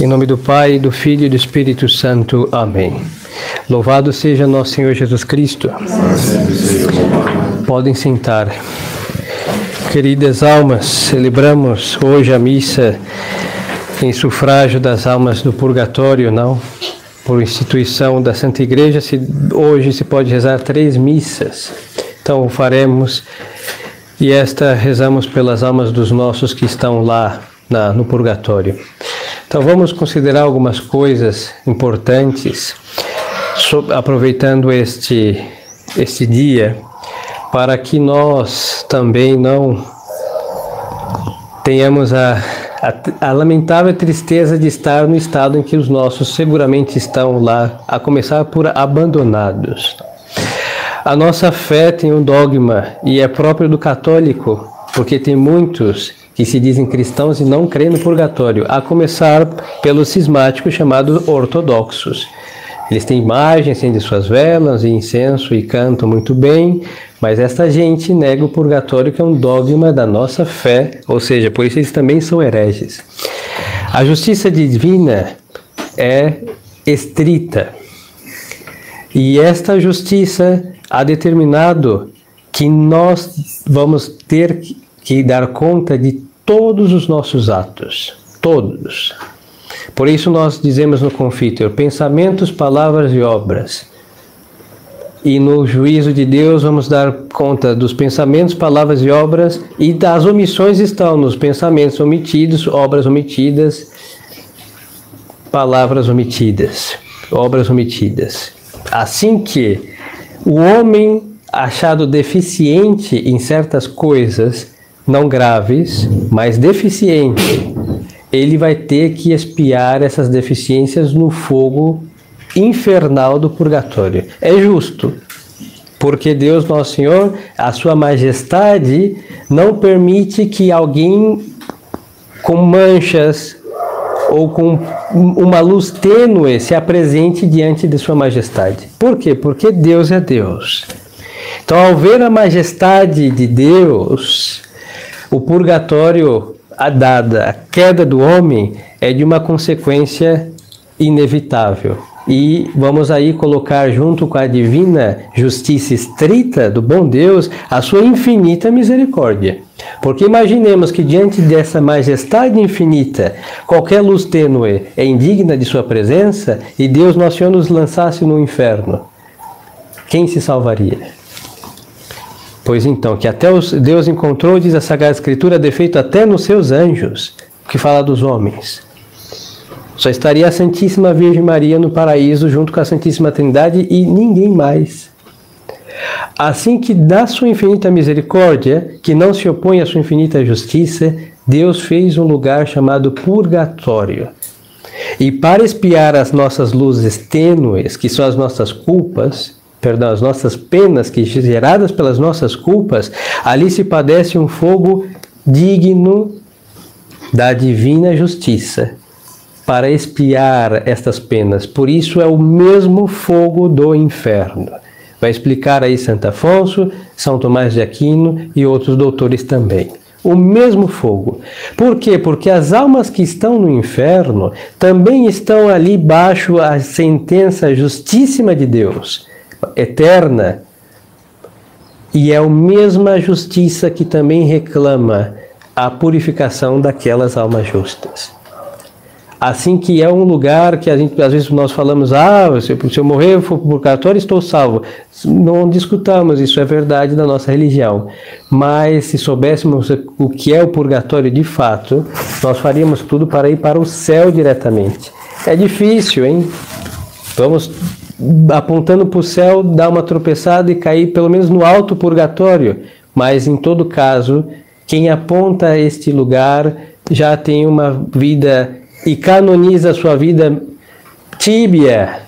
Em nome do Pai, do Filho e do Espírito Santo. Amém. Louvado seja nosso Senhor Jesus Cristo. Podem sentar. Queridas almas, celebramos hoje a missa em sufrágio das almas do purgatório, não? Por instituição da Santa Igreja, se, hoje se pode rezar três missas. Então o faremos e esta rezamos pelas almas dos nossos que estão lá na, no purgatório. Então vamos considerar algumas coisas importantes, aproveitando este, este dia, para que nós também não tenhamos a, a, a, lamentável tristeza de estar no estado em que os nossos seguramente estão lá, a começar por abandonados. A nossa fé tem um dogma e é próprio do católico, porque tem muitos que se dizem cristãos e não creem no purgatório, a começar pelos cismáticos chamados ortodoxos. Eles têm imagens, acendem suas velas e incenso e cantam muito bem, mas esta gente nega o purgatório, que é um dogma da nossa fé, ou seja, por isso eles também são hereges. A justiça divina é estrita, e esta justiça há determinado que nós vamos ter que dar conta de todos os nossos atos, todos. Por isso nós dizemos no confítor, pensamentos, palavras e obras. E no juízo de Deus vamos dar conta dos pensamentos, palavras e obras, e das omissões estão nos pensamentos omitidos, obras omitidas, palavras omitidas, obras omitidas. Assim que o homem achado deficiente em certas coisas, não graves, mas deficiente, ele vai ter que espiar essas deficiências no fogo infernal do purgatório. É justo, porque Deus Nosso Senhor, a Sua Majestade, não permite que alguém com manchas ou com uma luz tênue se apresente diante de Sua Majestade. Por quê? Porque Deus é Deus. Então, ao ver a majestade de Deus, o purgatório, a dada, a queda do homem, é de uma consequência inevitável. E vamos aí colocar junto com a divina justiça estrita do bom Deus a sua infinita misericórdia. Porque imaginemos que diante dessa majestade infinita, qualquer luz tênue é indigna de sua presença e Deus nosso Senhor nos lançasse no inferno. Quem se salvaria? Pois então, que até os, Deus encontrou, diz a Sagrada Escritura, defeito até nos seus anjos, que fala dos homens. Só estaria a Santíssima Virgem Maria no paraíso junto com a Santíssima Trindade e ninguém mais. Assim que da sua infinita misericórdia, que não se opõe à sua infinita justiça, Deus fez um lugar chamado purgatório. E para espiar as nossas luzes tênues, que são as nossas culpas, perdão, as nossas penas que geradas pelas nossas culpas, ali se padece um fogo digno da divina justiça para expiar estas penas. Por isso é o mesmo fogo do inferno. Vai explicar aí Santo Afonso, São Tomás de Aquino e outros doutores também. O mesmo fogo. Por quê? Porque as almas que estão no inferno também estão ali baixo a sentença justíssima de Deus eterna, e é a mesma justiça que também reclama a purificação daquelas almas justas. Assim que é um lugar que a gente, às vezes nós falamos, ah, se, eu morrer, for purgatório, estou salvo. Não discutamos, isso é verdade da nossa religião. Mas se soubéssemos o que é o purgatório de fato, nós faríamos tudo para ir para o céu diretamente. É difícil, hein? Vamos apontando para o céu, dar uma tropeçada e cair pelo menos no alto purgatório. Mas em todo caso, quem aponta este lugar já tem uma vida e canoniza sua vida tíbia,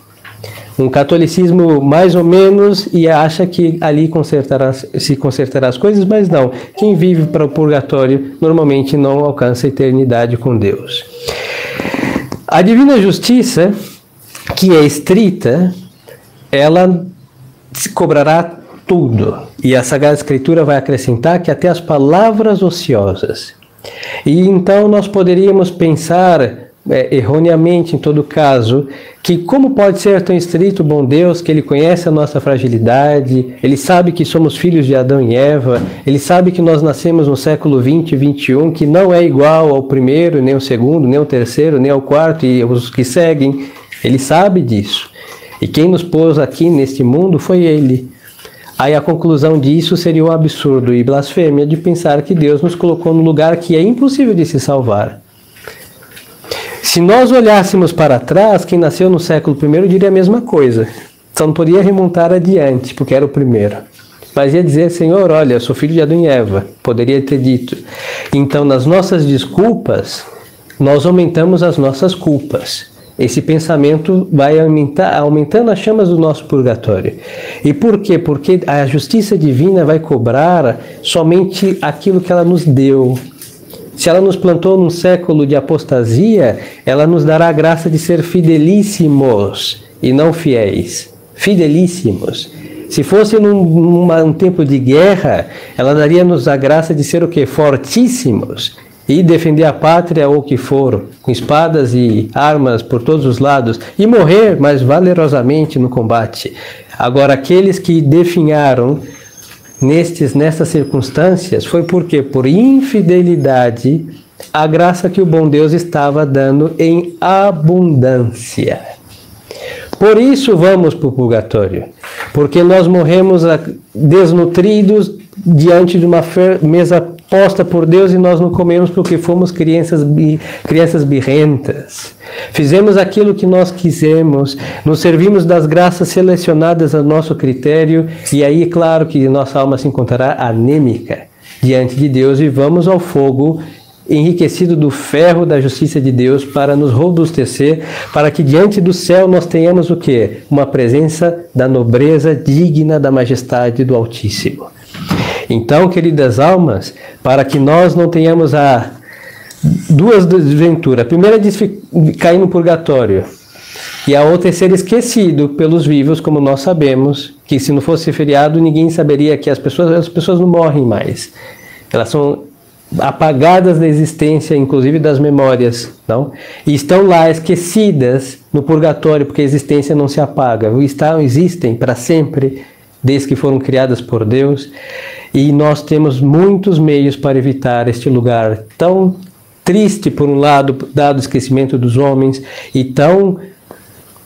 um catolicismo mais ou menos e acha que ali consertará, se consertará as coisas, mas não. Quem vive para o purgatório normalmente não alcança a eternidade com Deus. A divina justiça que é estrita, ela cobrará tudo. E a Sagrada Escritura vai acrescentar que até as palavras ociosas. E então nós poderíamos pensar é, erroneamente em todo caso, que como pode ser tão estrito o bom Deus, que Ele conhece a nossa fragilidade, Ele sabe que somos filhos de Adão e Eva, Ele sabe que nós nascemos no século 20 e 21, que não é igual ao primeiro, nem ao segundo, nem ao terceiro, nem ao quarto e os que seguem. Ele sabe disso. E quem nos pôs aqui neste mundo foi Ele. Aí a conclusão disso seria o absurdo e blasfêmia de pensar que Deus nos colocou no lugar que é impossível de se salvar. Se nós olhássemos para trás, quem nasceu no século I diria a mesma coisa. Só não poderia remontar adiante, porque era o primeiro. Mas ia dizer, Senhor, olha, sou filho de Adão e Eva. Poderia ter dito. Então, nas nossas desculpas, nós aumentamos as nossas culpas esse pensamento vai aumentar, aumentando as chamas do nosso purgatório. E por quê? Porque a justiça divina vai cobrar somente aquilo que ela nos deu. Se ela nos plantou num século de apostasia, ela nos dará a graça de ser fidelíssimos e não fiéis. Fidelíssimos. Se fosse num, um tempo de guerra, ela daria-nos a graça de ser o que? Fortíssimos e defender a pátria ou o que for, com espadas e armas por todos os lados, e morrer mais valerosamente no combate. Agora, aqueles que definharam nestes, nessas circunstâncias foi porque, por infidelidade, a graça que o bom Deus estava dando em abundância. Por isso vamos para o purgatório, porque nós morremos desnutridos diante de uma mesa posta por Deus e nós não comemos porque fomos crianças, crianças birrentas. Fizemos aquilo que nós quisemos, nos servimos das graças selecionadas a nosso critério e aí, claro, que nossa alma se encontrará anêmica diante de Deus e vamos ao fogo enriquecido do ferro da justiça de Deus para nos robustecer, para que diante do céu nós tenhamos o que? Uma presença da nobreza digna da majestade do Altíssimo. Então, queridas almas, para que nós não tenhamos a duas desventuras. A primeira é cair no purgatório. E a outra é ser esquecido pelos vivos, como nós sabemos, que se não fosse feriado, ninguém saberia que as pessoas, as pessoas não morrem mais. Elas são apagadas da existência, inclusive das memórias, não? E estão lá esquecidas no purgatório, porque a existência não se apaga. Estão, existem para sempre, desde que foram criadas por Deus. E nós temos muitos meios para evitar este lugar tão triste, por um lado, dado o esquecimento dos homens, e tão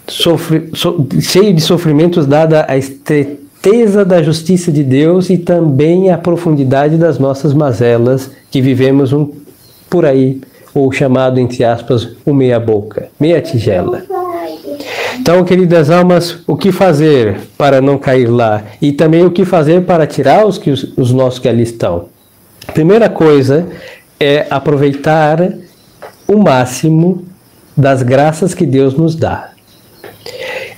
sofre, so, cheio de sofrimentos, dada a estreiteza da justiça de Deus e também a profundidade das nossas mazelas que vivemos um, por aí, ou chamado, entre aspas, o meia-boca, meia tigela. Então, queridas almas, o que fazer para não cair lá? E também o que fazer para tirar os, que, os nossos que ali estão? Primeira coisa é aproveitar o máximo das graças que Deus nos dá.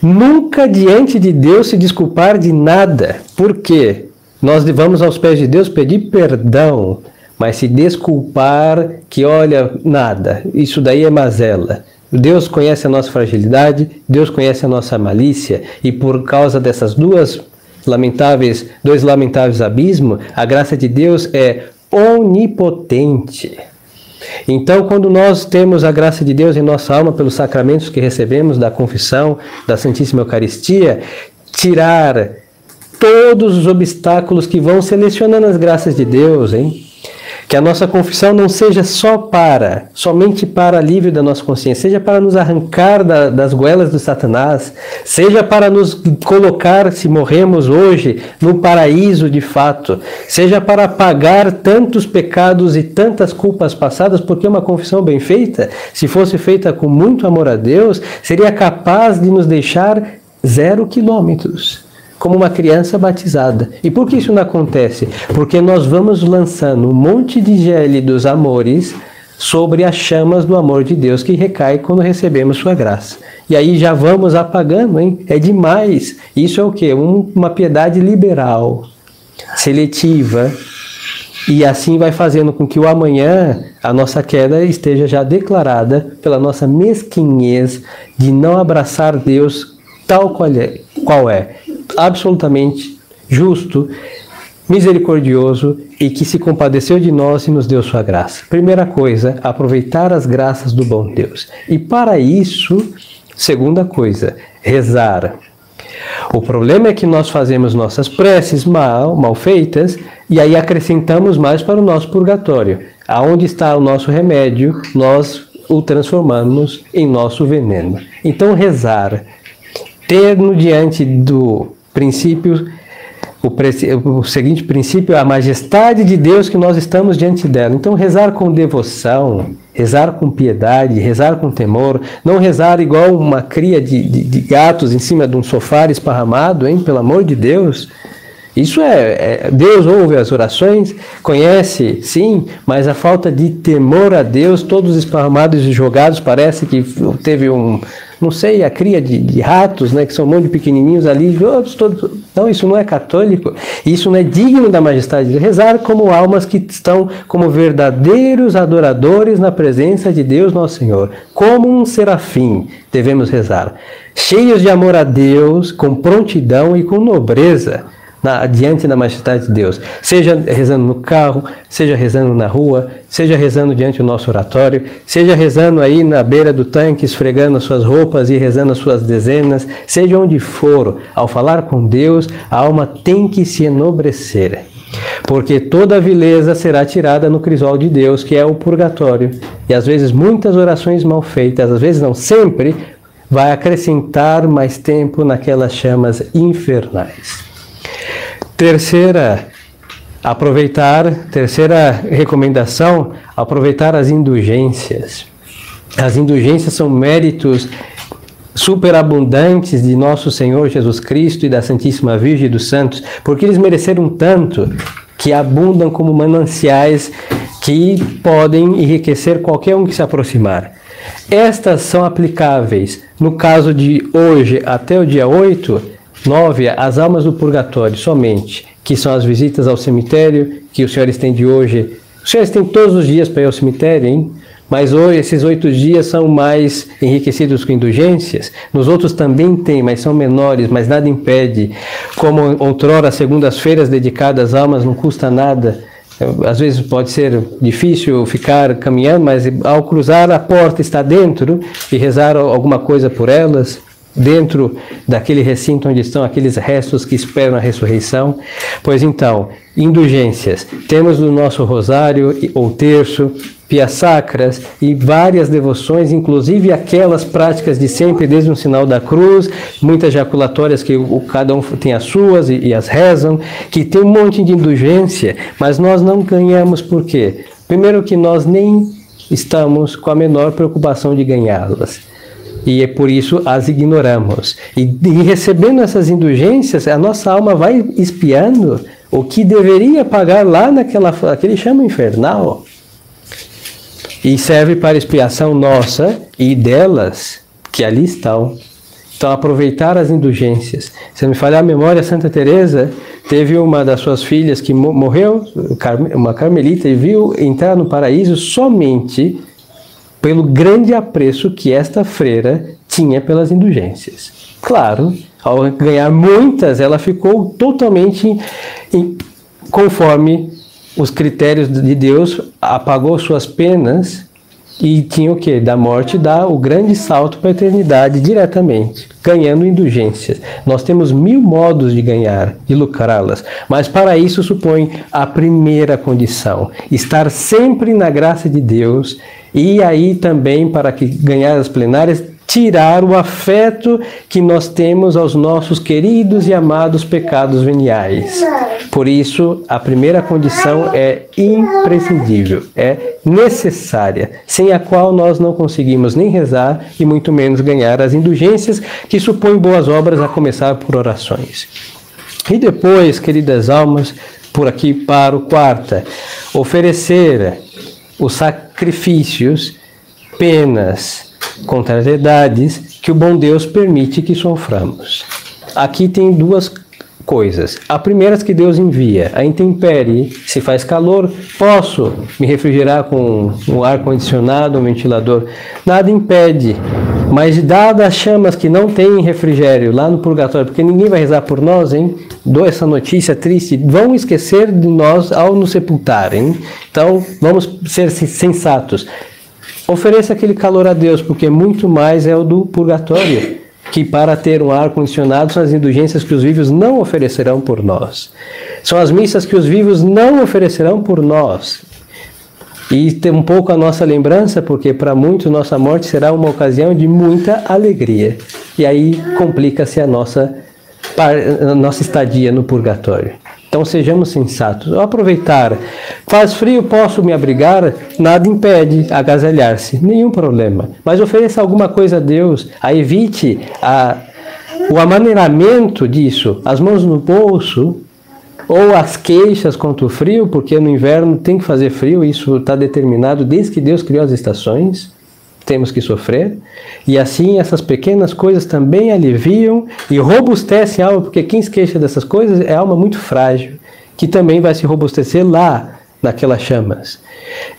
Nunca diante de Deus se desculpar de nada, porque nós vamos aos pés de Deus pedir perdão, mas se desculpar que olha nada, isso daí é mazela. Deus conhece a nossa fragilidade, Deus conhece a nossa malícia, e por causa dessas duas lamentáveis, dois lamentáveis abismos, a graça de Deus é onipotente. Então, quando nós temos a graça de Deus em nossa alma pelos sacramentos que recebemos da confissão, da Santíssima Eucaristia, tirar todos os obstáculos que vão selecionando as graças de Deus, hein? Que a nossa confissão não seja só para, somente para alívio da nossa consciência, seja para nos arrancar da, das goelas do Satanás, seja para nos colocar, se morremos hoje, no paraíso de fato, seja para apagar tantos pecados e tantas culpas passadas, porque uma confissão bem feita, se fosse feita com muito amor a Deus, seria capaz de nos deixar zero quilômetros como uma criança batizada. E por que isso não acontece? Porque nós vamos lançando um monte de gélidos amores sobre as chamas do amor de Deus que recai quando recebemos sua graça. E aí já vamos apagando, hein? É demais. Isso é o quê? Um, uma piedade liberal, seletiva. E assim vai fazendo com que o amanhã a nossa queda esteja já declarada pela nossa mesquinhez de não abraçar Deus tal qual é, qual é absolutamente justo, misericordioso e que se compadeceu de nós e nos deu sua graça. Primeira coisa, aproveitar as graças do bom Deus. E para isso, segunda coisa, rezar. O problema é que nós fazemos nossas preces mal, mal feitas, e aí acrescentamos mais para o nosso purgatório. Aonde está o nosso remédio, nós o transformamos em nosso veneno. Então, rezar, ter no diante do princípio o, o, seguinte princípio, a majestade de Deus que nós estamos diante dela. Então, rezar com devoção, rezar com piedade, rezar com temor, não rezar igual uma cria de, de, de gatos em cima de um sofá esparramado, hein? Pelo amor de Deus. Isso é, é, Deus ouve as orações, conhece, sim, mas a falta de temor a Deus, todos esparramados e jogados, parece que teve um, não sei, a cria de, de ratos, né, que são um monte de pequenininhos ali, todos. Não, isso não é católico, isso não é digno da majestade de rezar como almas que estão como verdadeiros adoradores na presença de Deus nosso Senhor, como um serafim devemos rezar, cheios de amor a Deus, com prontidão e com nobreza na, diante da majestade de Deus. Seja rezando no carro, seja rezando na rua, seja rezando diante do nosso oratório, seja rezando aí na beira do tanque, esfregando as suas roupas e rezando as suas dezenas, seja onde for, ao falar com Deus, a alma tem que se enobrecer. Porque toda a vileza será tirada no crisol de Deus, que é o purgatório. E às vezes muitas orações mal feitas, às vezes não sempre, vai acrescentar mais tempo naquelas chamas infernais. Terceira, aproveitar, terceira recomendação, aproveitar as indulgências. As indulgências são méritos superabundantes de nosso Senhor Jesus Cristo e da Santíssima Virgem dos Santos, porque eles mereceram tanto que abundam como mananciais que podem enriquecer qualquer um que se aproximar. Estas são aplicáveis no caso de hoje até o dia 8 9. As almas do purgatório somente, que são as visitas ao cemitério, que os senhores têm de hoje. Os senhores têm todos os dias para ir ao cemitério, hein? Mas hoje esses oito dias são mais enriquecidos com indulgências. Nos outros também tem, mas são menores, mas nada impede. Como outrora, segundas-feiras dedicadas às almas não custa nada. Às vezes pode ser difícil ficar caminhando, mas ao cruzar a porta está dentro e rezar alguma coisa por elas dentro daquele recinto onde estão aqueles restos que esperam a ressurreição. Pois então, indulgências. Temos no nosso rosário ou terço, pias sacras e várias devoções, inclusive aquelas práticas de sempre, desde o sinal da cruz, muitas jaculatórias que o, cada um tem as suas e, e as rezam, que tem um monte de indulgência, mas nós não ganhamos por quê? Primeiro que nós nem estamos com a menor preocupação de ganhá-las e é por isso as ignoramos. E, e recebendo essas indulgências, a nossa alma vai espiando o que deveria pagar lá naquela aquele chama infernal. E serve para expiação nossa e delas que ali estão. Então aproveitar as indulgências. Se me falhar a memória, Santa Teresa teve uma das suas filhas que morreu, uma carmelita, e viu entrar no paraíso somente pelo grande apreço que esta freira tinha pelas indulgências. Claro, ao ganhar muitas, ela ficou totalmente em, conforme os critérios de Deus, apagou suas penas e tinha o que? Da morte dá o grande salto para a eternidade diretamente, ganhando indulgências. Nós temos mil modos de ganhar, de lucrá-las, mas para isso supõe a primeira condição: estar sempre na graça de Deus e aí também, para que ganhar as plenárias, tirar o afeto que nós temos aos nossos queridos e amados pecados veniais. Por isso, a primeira condição é imprescindível, é necessária, sem a qual nós não conseguimos nem rezar e muito menos ganhar as indulgências que supõem boas obras a começar por orações. E depois, queridas almas, por aqui para o quarta, oferecer os sacrifícios, penas, contrariedades que o bom Deus permite que soframos. Aqui tem duas coisas. A primeira é que Deus envia. A intempérie, se faz calor, posso me refrigerar com um ar condicionado, um ventilador. Nada impede Mas dadas as chamas que não têm refrigério lá no purgatório, porque ninguém vai rezar por nós, hein? Dou essa notícia triste. Vão esquecer de nós ao nos sepultarem. Então, vamos ser sensatos. Ofereça aquele calor a Deus, porque muito mais é o do purgatório, que para ter um ar condicionado são as indulgências que os vivos não oferecerão por nós. São as missas que os vivos não oferecerão por nós. E ter um pouco a nossa lembrança, porque para muitos nossa morte será uma ocasião de muita alegria. E aí complica-se a nossa, a nossa estadia no purgatório. Então sejamos sensatos. Ao aproveitar, faz frio, posso me abrigar, nada impede agasalhar-se, nenhum problema. Mas ofereça alguma coisa a Deus, a evite a, o amaneiramento disso, as mãos no bolso, ou as queixas contra o frio, porque no inverno tem que fazer frio, isso está determinado desde que Deus criou as estações, temos que sofrer, e assim essas pequenas coisas também aliviam e robustecem a alma, porque quem se queixa dessas coisas é alma muito frágil, que também vai se robustecer lá naquelas chamas.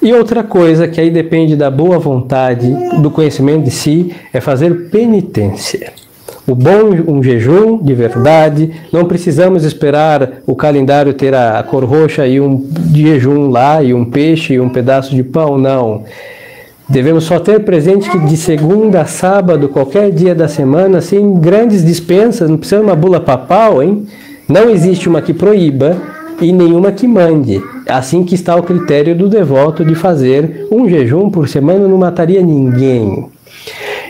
E outra coisa que aí depende da boa vontade, do conhecimento de si, é fazer penitência. O bom um jejum de verdade, não precisamos esperar o calendário ter a cor roxa e um jejum lá, e um peixe e um pedaço de pão, não. Devemos só ter presente que de segunda a sábado, qualquer dia da semana, sem grandes dispensas, não precisa uma bula papal, hein? Não existe uma que proíba e nenhuma que mande. Assim que está o critério do devoto de fazer um jejum por semana não mataria ninguém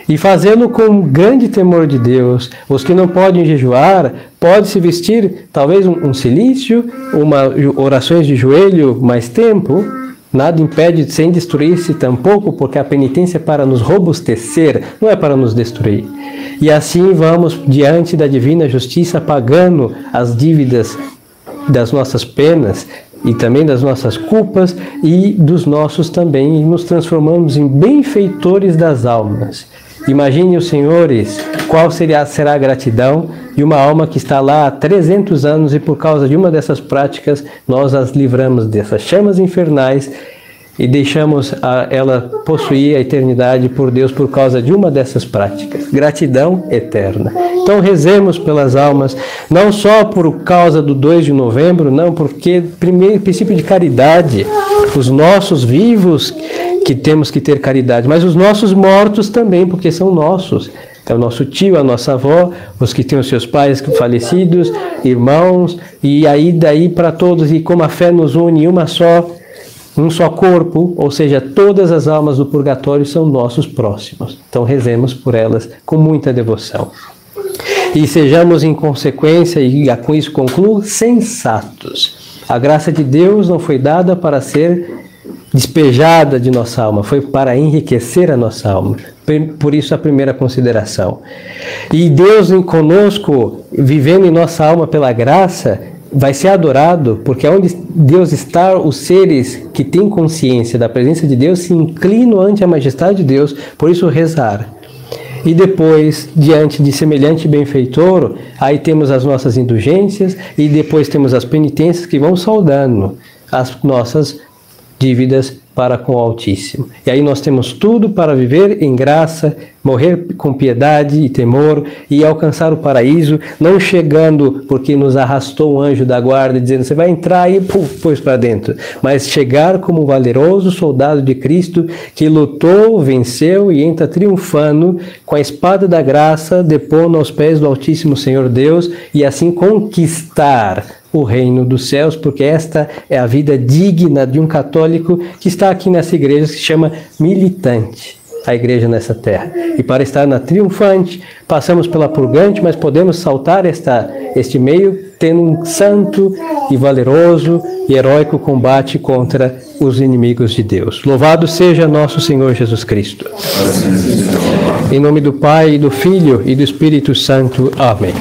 e fazê-lo com grande temor de Deus. Os que não podem jejuar, pode se vestir talvez um, um silício, uma orações de joelho mais tempo. Nada impede sem destruir-se tampouco, porque a penitência é para nos robustecer, não é para nos destruir. E assim vamos diante da divina justiça pagando as dívidas das nossas penas e também das nossas culpas e dos nossos também, e nos transformamos em benfeitores das almas. Imagine os senhores qual seria, será a gratidão de uma alma que está lá há 300 anos e por causa de uma dessas práticas nós as livramos dessas chamas infernais e deixamos a, ela possuir a eternidade por Deus por causa de uma dessas práticas. Gratidão eterna. Então rezemos pelas almas, não só por causa do 2 de novembro, não, porque primeiro princípio de caridade, os nossos vivos que temos que ter caridade, mas os nossos mortos também, porque são nossos. É o nosso tio, a nossa avó, os que têm os seus pais falecidos, irmãos, e aí daí para todos, e como a fé nos une uma só, um só corpo, ou seja, todas as almas do purgatório são nossos próximos. Então rezemos por elas com muita devoção. E sejamos em consequência, e com isso concluo, sensatos. A graça de Deus não foi dada para ser despejada de nossa alma, foi para enriquecer a nossa alma. Por isso a primeira consideração. E Deus em conosco, vivendo em nossa alma pela graça, vai ser adorado, porque onde Deus está, os seres que têm consciência da presença de Deus se inclinam ante a majestade de Deus, por isso rezar. E depois, diante de semelhante benfeitor, aí temos as nossas indulgências e depois temos as penitências que vão saudando as nossas dívidas para com o Altíssimo. E aí nós temos tudo para viver em graça, morrer com piedade e temor e alcançar o paraíso, não chegando porque nos arrastou um anjo da guarda dizendo você vai entrar e pôs para dentro, mas chegar como valeroso soldado de Cristo que lutou, venceu e entra triunfando com a espada da graça, depondo aos pés do Altíssimo Senhor Deus e assim conquistar o reino dos céus, porque esta é a vida digna de um católico que está aqui nessa igreja que se chama militante, a igreja nessa terra. E para estar na triunfante, passamos pela purgante, mas podemos saltar esta, este meio tendo um santo e valeroso e heróico combate contra os inimigos de Deus. Louvado seja nosso Senhor Jesus Cristo. Em nome do Pai, do Filho e do Espírito Santo. Amém.